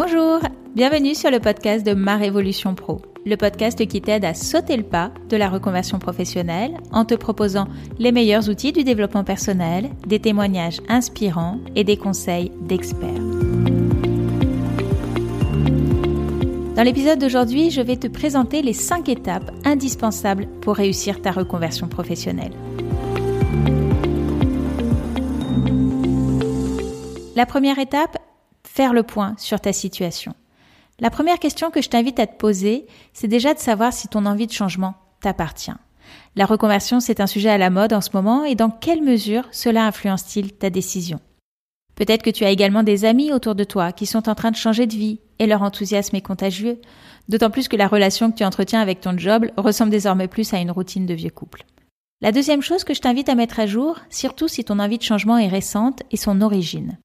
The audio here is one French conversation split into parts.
Bonjour, bienvenue sur le podcast de Ma Révolution Pro, le podcast qui t'aide à sauter le pas de la reconversion professionnelle en te proposant les meilleurs outils du développement personnel, des témoignages inspirants et des conseils d'experts. Dans l'épisode d'aujourd'hui, je vais te présenter les 5 étapes indispensables pour réussir ta reconversion professionnelle. La première étape, faire le point sur ta situation. La première question que je t'invite à te poser, c'est déjà de savoir si ton envie de changement t'appartient. La reconversion, c'est un sujet à la mode en ce moment et dans quelle mesure cela influence-t-il ta décision? Peut-être que tu as également des amis autour de toi qui sont en train de changer de vie et leur enthousiasme est contagieux, d'autant plus que la relation que tu entretiens avec ton job ressemble désormais plus à une routine de vieux couple. La deuxième chose que je t'invite à mettre à jour, surtout si ton envie de changement est récente, est son origine.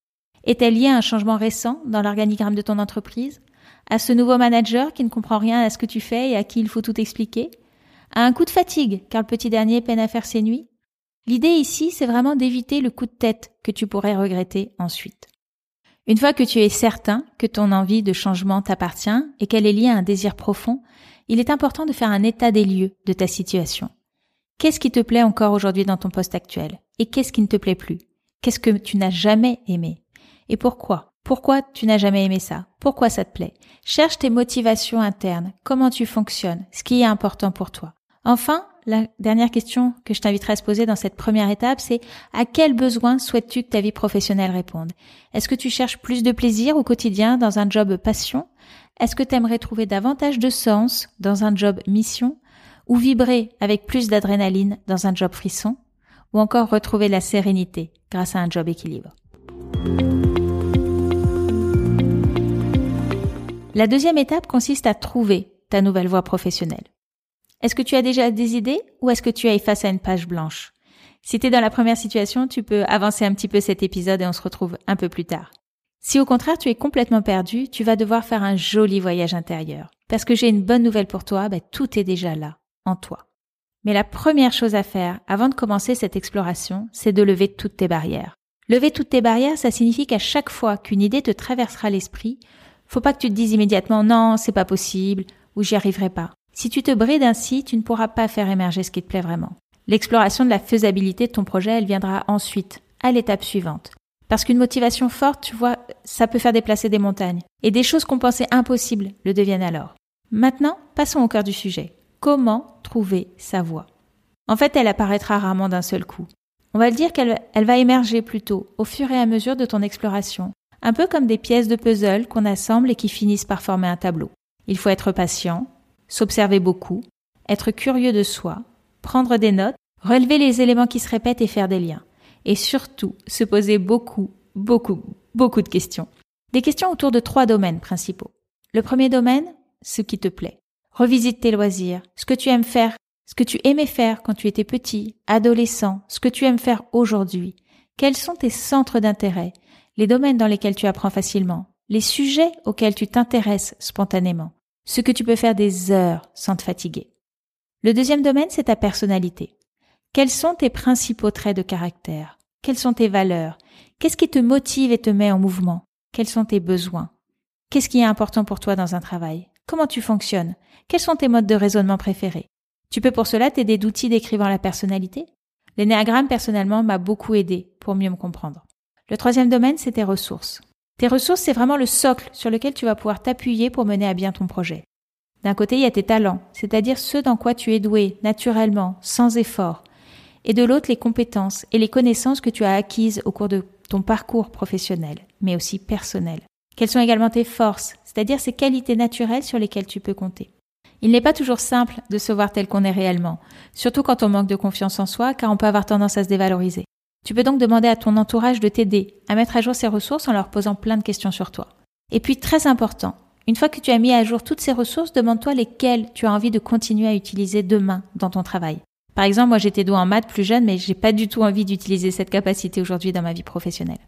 Est-elle liée à un changement récent dans l'organigramme de ton entreprise À ce nouveau manager qui ne comprend rien à ce que tu fais et à qui il faut tout expliquer À un coup de fatigue car le petit dernier peine à faire ses nuits L'idée ici, c'est vraiment d'éviter le coup de tête que tu pourrais regretter ensuite. Une fois que tu es certain que ton envie de changement t'appartient et qu'elle est liée à un désir profond, il est important de faire un état des lieux de ta situation. Qu'est-ce qui te plaît encore aujourd'hui dans ton poste actuel? Et qu'est-ce qui ne te plaît plus? Qu'est-ce que tu n'as jamais aimé? Et pourquoi? Pourquoi tu n'as jamais aimé ça? Pourquoi ça te plaît? Cherche tes motivations internes, comment tu fonctionnes, ce qui est important pour toi. Enfin, la dernière question que je t'inviterai à se poser dans cette première étape, c'est à quel besoin souhaites-tu que ta vie professionnelle réponde? Est-ce que tu cherches plus de plaisir au quotidien dans un job passion? Est-ce que tu aimerais trouver davantage de sens dans un job mission? Ou vibrer avec plus d'adrénaline dans un job frisson? Ou encore retrouver la sérénité grâce à un job équilibre? La deuxième étape consiste à trouver ta nouvelle voie professionnelle. Est-ce que tu as déjà des idées ou est-ce que tu es face à une page blanche? Si tu es dans la première situation, tu peux avancer un petit peu cet épisode et on se retrouve un peu plus tard. Si au contraire tu es complètement perdu, tu vas devoir faire un joli voyage intérieur. Parce que j'ai une bonne nouvelle pour toi, ben, tout est déjà là, en toi. Mais la première chose à faire avant de commencer cette exploration, c'est de lever toutes tes barrières. Lever toutes tes barrières, ça signifie qu'à chaque fois qu'une idée te traversera l'esprit, faut pas que tu te dises immédiatement non, c'est pas possible ou j'y arriverai pas. Si tu te brides ainsi, tu ne pourras pas faire émerger ce qui te plaît vraiment. L'exploration de la faisabilité de ton projet, elle viendra ensuite, à l'étape suivante. Parce qu'une motivation forte, tu vois, ça peut faire déplacer des montagnes. Et des choses qu'on pensait impossibles le deviennent alors. Maintenant, passons au cœur du sujet. Comment trouver sa voie? En fait, elle apparaîtra rarement d'un seul coup. On va le dire qu'elle elle va émerger plutôt au fur et à mesure de ton exploration, un peu comme des pièces de puzzle qu'on assemble et qui finissent par former un tableau. Il faut être patient, s'observer beaucoup, être curieux de soi, prendre des notes, relever les éléments qui se répètent et faire des liens. Et surtout, se poser beaucoup, beaucoup, beaucoup de questions. Des questions autour de trois domaines principaux. Le premier domaine, ce qui te plaît. Revisite tes loisirs, ce que tu aimes faire, ce que tu aimais faire quand tu étais petit, adolescent, ce que tu aimes faire aujourd'hui. Quels sont tes centres d'intérêt? Les domaines dans lesquels tu apprends facilement, les sujets auxquels tu t'intéresses spontanément, ce que tu peux faire des heures sans te fatiguer. Le deuxième domaine, c'est ta personnalité. Quels sont tes principaux traits de caractère? Quelles sont tes valeurs? Qu'est-ce qui te motive et te met en mouvement? Quels sont tes besoins? Qu'est-ce qui est important pour toi dans un travail? Comment tu fonctionnes? Quels sont tes modes de raisonnement préférés? Tu peux pour cela t'aider d'outils décrivant la personnalité? L'énéagramme personnellement m'a beaucoup aidé pour mieux me comprendre. Le troisième domaine, c'est tes ressources. Tes ressources, c'est vraiment le socle sur lequel tu vas pouvoir t'appuyer pour mener à bien ton projet. D'un côté, il y a tes talents, c'est-à-dire ceux dans quoi tu es doué, naturellement, sans effort. Et de l'autre, les compétences et les connaissances que tu as acquises au cours de ton parcours professionnel, mais aussi personnel. Quelles sont également tes forces, c'est-à-dire ces qualités naturelles sur lesquelles tu peux compter. Il n'est pas toujours simple de se voir tel qu'on est réellement, surtout quand on manque de confiance en soi, car on peut avoir tendance à se dévaloriser. Tu peux donc demander à ton entourage de t'aider à mettre à jour ces ressources en leur posant plein de questions sur toi. Et puis, très important, une fois que tu as mis à jour toutes ces ressources, demande-toi lesquelles tu as envie de continuer à utiliser demain dans ton travail. Par exemple, moi j'étais doué en maths plus jeune, mais j'ai pas du tout envie d'utiliser cette capacité aujourd'hui dans ma vie professionnelle.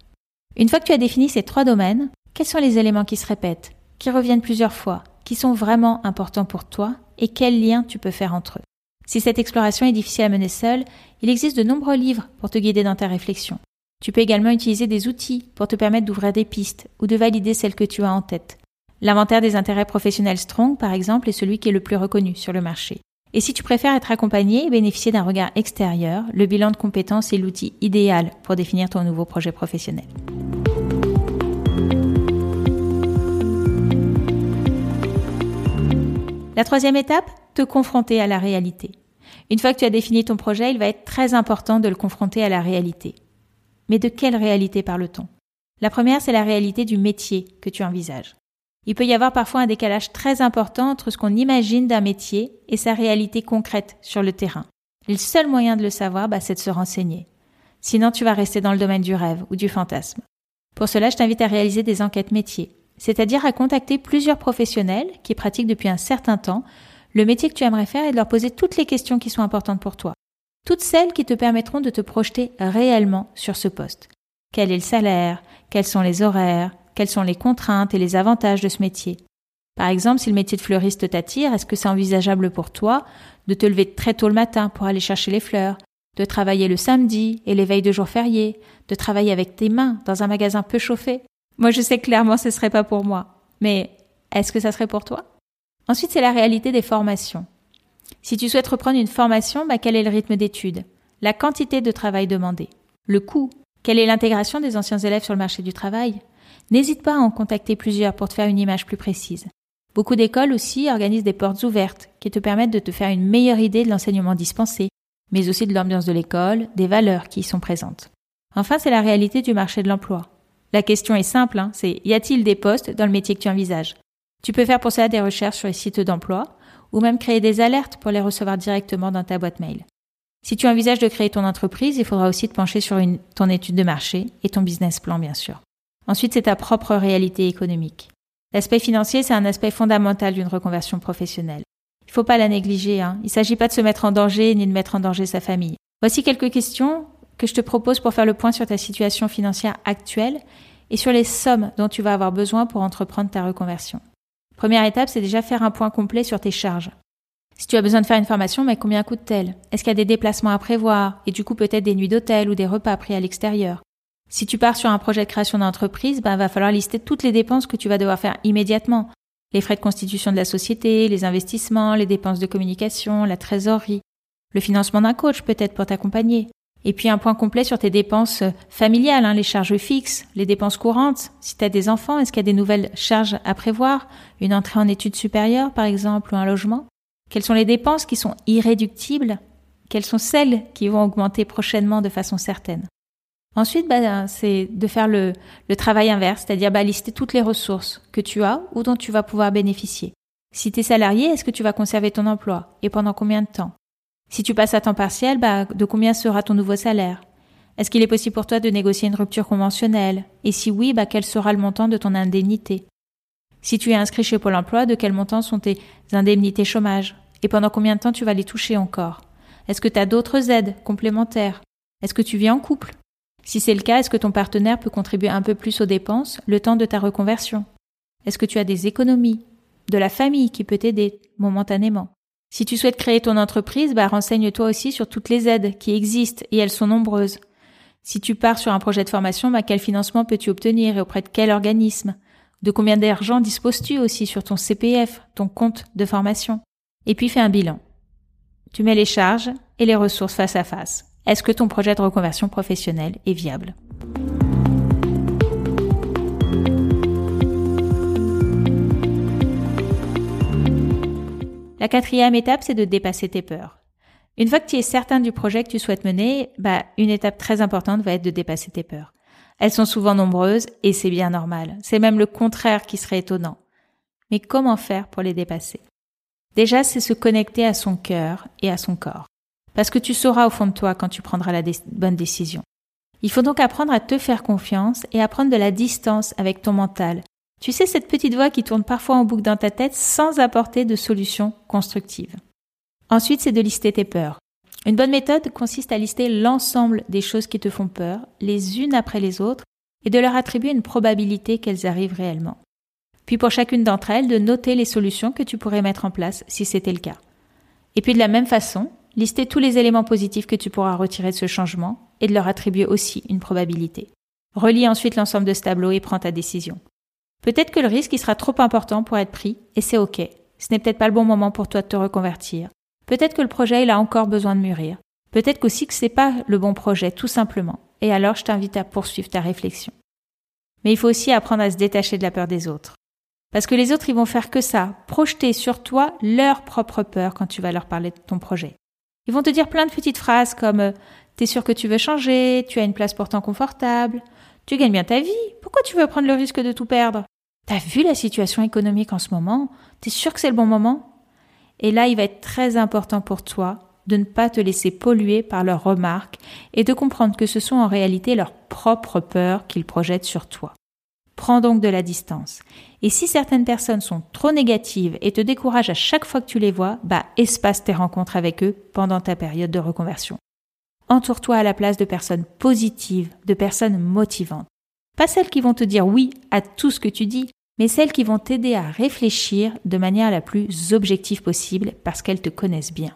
Une fois que tu as défini ces trois domaines, quels sont les éléments qui se répètent, qui reviennent plusieurs fois, qui sont vraiment importants pour toi et quels liens tu peux faire entre eux? Si cette exploration est difficile à mener seule, il existe de nombreux livres pour te guider dans ta réflexion. Tu peux également utiliser des outils pour te permettre d'ouvrir des pistes ou de valider celles que tu as en tête. L'inventaire des intérêts professionnels Strong, par exemple, est celui qui est le plus reconnu sur le marché. Et si tu préfères être accompagné et bénéficier d'un regard extérieur, le bilan de compétences est l'outil idéal pour définir ton nouveau projet professionnel. La troisième étape, te confronter à la réalité. Une fois que tu as défini ton projet, il va être très important de le confronter à la réalité. Mais de quelle réalité parle-t-on? La première, c'est la réalité du métier que tu envisages. Il peut y avoir parfois un décalage très important entre ce qu'on imagine d'un métier et sa réalité concrète sur le terrain. le seul moyen de le savoir, bah, c'est de se renseigner. Sinon, tu vas rester dans le domaine du rêve ou du fantasme. Pour cela, je t'invite à réaliser des enquêtes métiers, c'est-à-dire à contacter plusieurs professionnels qui pratiquent depuis un certain temps le métier que tu aimerais faire et de leur poser toutes les questions qui sont importantes pour toi. Toutes celles qui te permettront de te projeter réellement sur ce poste. Quel est le salaire? Quels sont les horaires? Quelles sont les contraintes et les avantages de ce métier? Par exemple, si le métier de fleuriste t'attire, est-ce que c'est envisageable pour toi de te lever très tôt le matin pour aller chercher les fleurs, de travailler le samedi et les veilles de jours fériés, de travailler avec tes mains dans un magasin peu chauffé? Moi, je sais clairement ce serait pas pour moi. Mais est-ce que ça serait pour toi? Ensuite, c'est la réalité des formations. Si tu souhaites reprendre une formation, bah, quel est le rythme d'études La quantité de travail demandé Le coût? Quelle est l'intégration des anciens élèves sur le marché du travail? N'hésite pas à en contacter plusieurs pour te faire une image plus précise. Beaucoup d'écoles aussi organisent des portes ouvertes qui te permettent de te faire une meilleure idée de l'enseignement dispensé, mais aussi de l'ambiance de l'école, des valeurs qui y sont présentes. Enfin, c'est la réalité du marché de l'emploi. La question est simple, hein, c'est y a-t-il des postes dans le métier que tu envisages? Tu peux faire pour cela des recherches sur les sites d'emploi ou même créer des alertes pour les recevoir directement dans ta boîte mail. Si tu envisages de créer ton entreprise, il faudra aussi te pencher sur ton étude de marché et ton business plan, bien sûr. Ensuite, c'est ta propre réalité économique. L'aspect financier, c'est un aspect fondamental d'une reconversion professionnelle. Il ne faut pas la négliger. Hein. Il ne s'agit pas de se mettre en danger ni de mettre en danger sa famille. Voici quelques questions que je te propose pour faire le point sur ta situation financière actuelle et sur les sommes dont tu vas avoir besoin pour entreprendre ta reconversion. Première étape, c'est déjà faire un point complet sur tes charges. Si tu as besoin de faire une formation, mais combien coûte-t-elle? Est-ce qu'il y a des déplacements à prévoir? Et du coup peut-être des nuits d'hôtel ou des repas pris à l'extérieur Si tu pars sur un projet de création d'entreprise, ben va falloir lister toutes les dépenses que tu vas devoir faire immédiatement. Les frais de constitution de la société, les investissements, les dépenses de communication, la trésorerie, le financement d'un coach peut-être pour t'accompagner. Et puis un point complet sur tes dépenses familiales, hein, les charges fixes, les dépenses courantes. Si tu as des enfants, est-ce qu'il y a des nouvelles charges à prévoir? Une entrée en études supérieures, par exemple, ou un logement? Quelles sont les dépenses qui sont irréductibles? Quelles sont celles qui vont augmenter prochainement de façon certaine? Ensuite, bah, c'est de faire le, travail inverse, c'est-à-dire bah, lister toutes les ressources que tu as ou dont tu vas pouvoir bénéficier. Si tu es salarié, est-ce que tu vas conserver ton emploi? Et pendant combien de temps? Si tu passes à temps partiel, bah, de combien sera ton nouveau salaire? Est-ce qu'il est possible pour toi de négocier une rupture conventionnelle? Et si oui, bah, quel sera le montant de ton indemnité? Si tu es inscrit chez Pôle emploi, de quel montant sont tes indemnités chômage? Et pendant combien de temps tu vas les toucher encore? Est-ce que tu as d'autres aides complémentaires? Est-ce que tu vis en couple? Si c'est le cas, est-ce que ton partenaire peut contribuer un peu plus aux dépenses le temps de ta reconversion? Est-ce que tu as des économies? De la famille qui peut t'aider momentanément? Si tu souhaites créer ton entreprise, bah, renseigne-toi aussi sur toutes les aides qui existent et elles sont nombreuses. Si tu pars sur un projet de formation, bah, quel financement peux-tu obtenir et auprès de quel organisme? De combien d'argent disposes-tu aussi sur ton CPF, ton compte de formation? Et puis fais un bilan. Tu mets les charges et les ressources face à face. Est-ce que ton projet de reconversion professionnelle est viable? La quatrième étape, c'est de dépasser tes peurs. Une fois que tu es certain du projet que tu souhaites mener, bah, une étape très importante va être de dépasser tes peurs. Elles sont souvent nombreuses et c'est bien normal. C'est même le contraire qui serait étonnant. Mais comment faire pour les dépasser? Déjà, c'est se connecter à son cœur et à son corps. Parce que tu sauras au fond de toi quand tu prendras la bonne décision. Il faut donc apprendre à te faire confiance et à prendre de la distance avec ton mental tu sais, cette petite voix qui tourne parfois en boucle dans ta tête sans apporter de solution constructive. Ensuite, c'est de lister tes peurs. Une bonne méthode consiste à lister l'ensemble des choses qui te font peur, les unes après les autres, et de leur attribuer une probabilité qu'elles arrivent réellement. Puis pour chacune d'entre elles, de noter les solutions que tu pourrais mettre en place si c'était le cas. Et puis de la même façon, lister tous les éléments positifs que tu pourras retirer de ce changement et de leur attribuer aussi une probabilité. Relis ensuite l'ensemble de ce tableau et prends ta décision. Peut-être que le risque il sera trop important pour être pris et c'est ok. Ce n'est peut-être pas le bon moment pour toi de te reconvertir. Peut-être que le projet il a encore besoin de mûrir. Peut-être qu'aussi que c'est pas le bon projet tout simplement. Et alors je t'invite à poursuivre ta réflexion. Mais il faut aussi apprendre à se détacher de la peur des autres. Parce que les autres, ils vont faire que ça, projeter sur toi leur propre peur quand tu vas leur parler de ton projet. Ils vont te dire plein de petites phrases comme euh, T'es sûr que tu veux changer, tu as une place pourtant confortable, tu gagnes bien ta vie, pourquoi tu veux prendre le risque de tout perdre? T'as vu la situation économique en ce moment? T'es sûr que c'est le bon moment? Et là, il va être très important pour toi de ne pas te laisser polluer par leurs remarques et de comprendre que ce sont en réalité leurs propres peurs qu'ils projettent sur toi. Prends donc de la distance. Et si certaines personnes sont trop négatives et te découragent à chaque fois que tu les vois, bah espace tes rencontres avec eux pendant ta période de reconversion. Entoure-toi à la place de personnes positives, de personnes motivantes. Pas celles qui vont te dire oui à tout ce que tu dis, mais celles qui vont t'aider à réfléchir de manière la plus objective possible parce qu'elles te connaissent bien.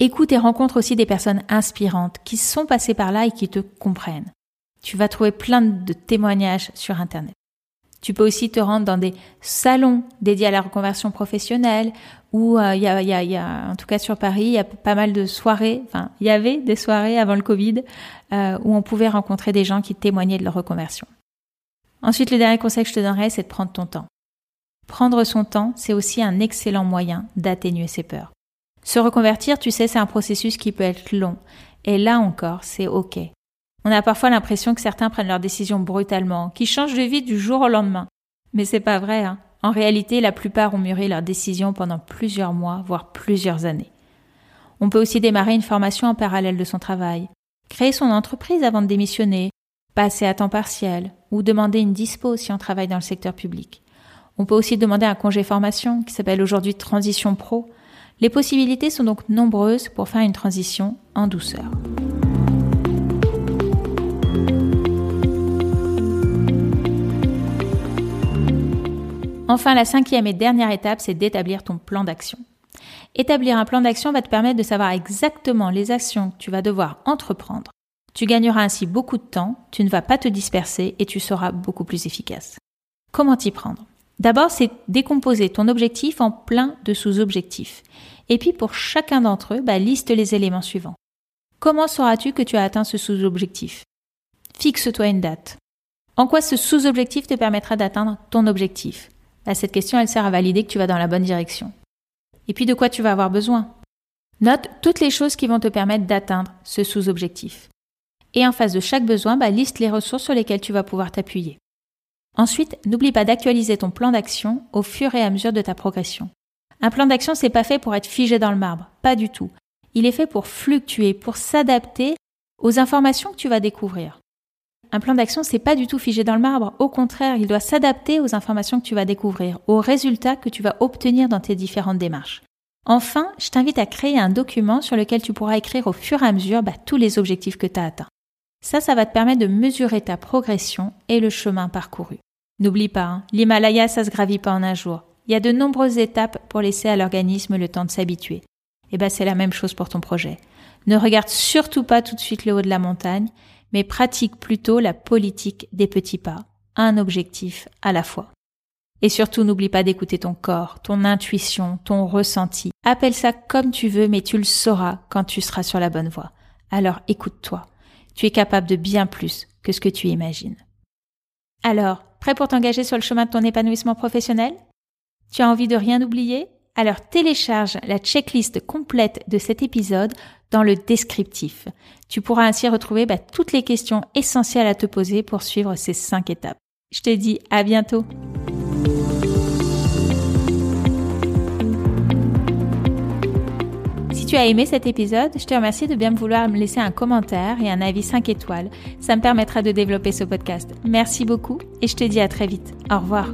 Écoute et rencontre aussi des personnes inspirantes qui sont passées par là et qui te comprennent. Tu vas trouver plein de témoignages sur Internet. Tu peux aussi te rendre dans des salons dédiés à la reconversion professionnelle où euh, il y, a, en tout cas sur Paris, il y a pas mal de soirées, enfin il y avait des soirées avant le Covid euh, où on pouvait rencontrer des gens qui témoignaient de leur reconversion. Ensuite, le dernier conseil que je te donnerais, c'est de prendre ton temps. Prendre son temps, c'est aussi un excellent moyen d'atténuer ses peurs. Se reconvertir, tu sais, c'est un processus qui peut être long. Et là encore, c'est OK. On a parfois l'impression que certains prennent leurs décisions brutalement, qui changent de vie du jour au lendemain. Mais c'est pas vrai, hein. En réalité, la plupart ont mûri leurs décisions pendant plusieurs mois, voire plusieurs années. On peut aussi démarrer une formation en parallèle de son travail, créer son entreprise avant de démissionner, passer à temps partiel, ou demander une dispo si on travaille dans le secteur public. On peut aussi demander un congé formation qui s'appelle aujourd'hui Transition Pro. Les possibilités sont donc nombreuses pour faire une transition en douceur. Enfin, la cinquième et dernière étape, c'est d'établir ton plan d'action. Établir un plan d'action va te permettre de savoir exactement les actions que tu vas devoir entreprendre. Tu gagneras ainsi beaucoup de temps, tu ne vas pas te disperser et tu seras beaucoup plus efficace. Comment t'y prendre? D'abord, c'est décomposer ton objectif en plein de sous-objectifs. Et puis pour chacun d'entre eux, bah, liste les éléments suivants. Comment sauras-tu que tu as atteint ce sous-objectif? Fixe-toi une date. En quoi ce sous-objectif te permettra d'atteindre ton objectif? Bah, Cette question, elle sert à valider que tu vas dans la bonne direction. Et puis de quoi tu vas avoir besoin? Note toutes les choses qui vont te permettre d'atteindre ce sous-objectif. Et en face de chaque besoin, bah, liste les ressources sur lesquelles tu vas pouvoir t'appuyer. Ensuite, n'oublie pas d'actualiser ton plan d'action au fur et à mesure de ta progression. Un plan d'action, c'est pas fait pour être figé dans le marbre, pas du tout. Il est fait pour fluctuer, pour s'adapter aux informations que tu vas découvrir. Un plan d'action, c'est pas du tout figé dans le marbre. Au contraire, il doit s'adapter aux informations que tu vas découvrir, aux résultats que tu vas obtenir dans tes différentes démarches. Enfin, je t'invite à créer un document sur lequel tu pourras écrire au fur et à mesure bah, tous les objectifs que tu as atteints. Ça, ça va te permettre de mesurer ta progression et le chemin parcouru. N'oublie pas, hein, l'Himalaya, ça se gravit pas en un jour. Il y a de nombreuses étapes pour laisser à l'organisme le temps de s'habituer. Et eh ben, c'est la même chose pour ton projet. Ne regarde surtout pas tout de suite le haut de la montagne, mais pratique plutôt la politique des petits pas, un objectif à la fois. Et surtout, n'oublie pas d'écouter ton corps, ton intuition, ton ressenti. Appelle ça comme tu veux, mais tu le sauras quand tu seras sur la bonne voie. Alors écoute-toi. Tu es capable de bien plus que ce que tu imagines. Alors, prêt pour t'engager sur le chemin de ton épanouissement professionnel? Tu as envie de rien oublier? Alors télécharge la checklist complète de cet épisode dans le descriptif. Tu pourras ainsi retrouver bah, toutes les questions essentielles à te poser pour suivre ces cinq étapes. Je te dis à bientôt tu as aimé cet épisode, je te remercie de bien vouloir me laisser un commentaire et un avis 5 étoiles. Ça me permettra de développer ce podcast. Merci beaucoup et je te dis à très vite. Au revoir.